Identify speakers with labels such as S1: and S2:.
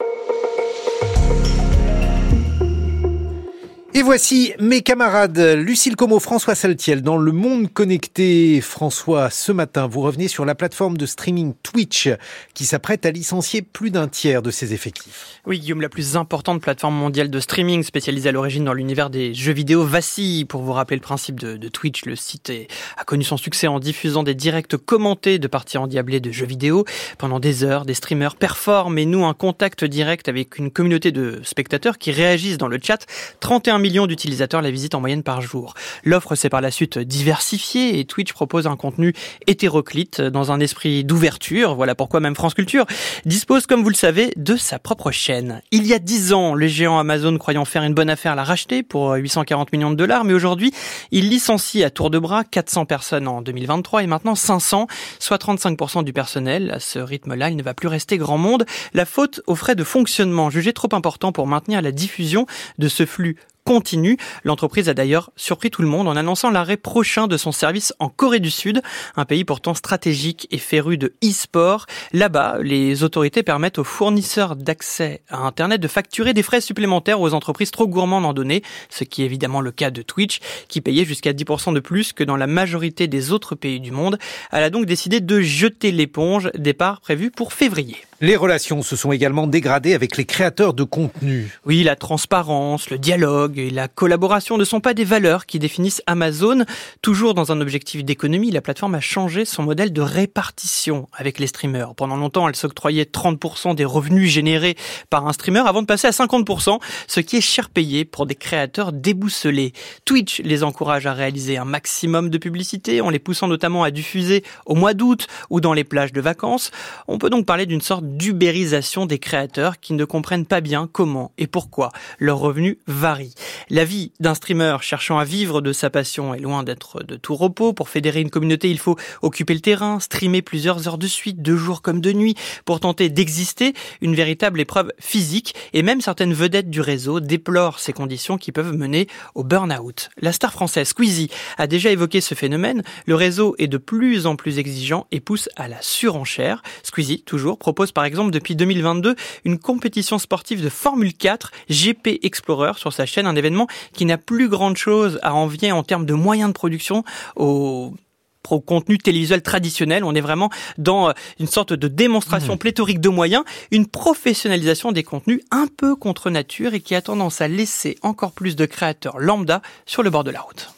S1: Música Et voici mes camarades Lucille Como, François Saltiel dans Le Monde Connecté. François, ce matin, vous revenez sur la plateforme de streaming Twitch qui s'apprête à licencier plus d'un tiers de ses effectifs.
S2: Oui, Guillaume, la plus importante plateforme mondiale de streaming spécialisée à l'origine dans l'univers des jeux vidéo vacille. Pour vous rappeler le principe de, de Twitch, le site a connu son succès en diffusant des directs commentés de parties endiablées de jeux vidéo. Pendant des heures, des streamers performent et nouent un contact direct avec une communauté de spectateurs qui réagissent dans le chat. 31 millions d'utilisateurs la visitent en moyenne par jour. L'offre s'est par la suite diversifiée et Twitch propose un contenu hétéroclite dans un esprit d'ouverture. Voilà pourquoi même France Culture dispose, comme vous le savez, de sa propre chaîne. Il y a dix ans, le géant Amazon croyant faire une bonne affaire l'a racheté pour 840 millions de dollars, mais aujourd'hui, il licencie à tour de bras 400 personnes en 2023 et maintenant 500, soit 35% du personnel. À ce rythme-là, il ne va plus rester grand monde. La faute aux frais de fonctionnement jugés trop importants pour maintenir la diffusion de ce flux continue. L'entreprise a d'ailleurs surpris tout le monde en annonçant l'arrêt prochain de son service en Corée du Sud, un pays pourtant stratégique et féru de e-sport. Là-bas, les autorités permettent aux fournisseurs d'accès à Internet de facturer des frais supplémentaires aux entreprises trop gourmandes en données, ce qui est évidemment le cas de Twitch, qui payait jusqu'à 10% de plus que dans la majorité des autres pays du monde. Elle a donc décidé de jeter l'éponge, départ prévu pour février.
S1: Les relations se sont également dégradées avec les créateurs de contenu.
S2: Oui, la transparence, le dialogue et la collaboration ne sont pas des valeurs qui définissent Amazon. Toujours dans un objectif d'économie, la plateforme a changé son modèle de répartition avec les streamers. Pendant longtemps, elle s'octroyait 30% des revenus générés par un streamer avant de passer à 50%, ce qui est cher payé pour des créateurs débousselés. Twitch les encourage à réaliser un maximum de publicité en les poussant notamment à diffuser au mois d'août ou dans les plages de vacances. On peut donc parler d'une sorte d'ubérisation des créateurs qui ne comprennent pas bien comment et pourquoi leurs revenus varient. La vie d'un streamer cherchant à vivre de sa passion est loin d'être de tout repos. Pour fédérer une communauté, il faut occuper le terrain, streamer plusieurs heures de suite, de jour comme de nuit, pour tenter d'exister, une véritable épreuve physique, et même certaines vedettes du réseau déplorent ces conditions qui peuvent mener au burn-out. La star française Squeezie a déjà évoqué ce phénomène, le réseau est de plus en plus exigeant et pousse à la surenchère. Squeezie, toujours, propose par exemple depuis 2022 une compétition sportive de Formule 4 GP Explorer sur sa chaîne, un événement qui n'a plus grande chose à envier en termes de moyens de production au contenu télévisuel traditionnel. On est vraiment dans euh, une sorte de démonstration mmh. pléthorique de moyens, une professionnalisation des contenus un peu contre nature et qui a tendance à laisser encore plus de créateurs lambda sur le bord de la route.